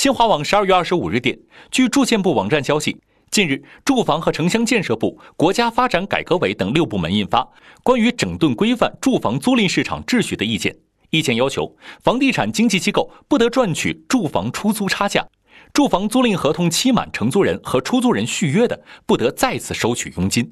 新华网十二月二十五日电据住建部网站消息近日住房和城乡建设部国家发展改革委等六部门印发关于整顿规范住房租赁市场秩序的意见。意见要求房地产经纪机构不得赚取住房出租差价住房租赁合同期满承租人和出租人续约的不得再次收取佣金。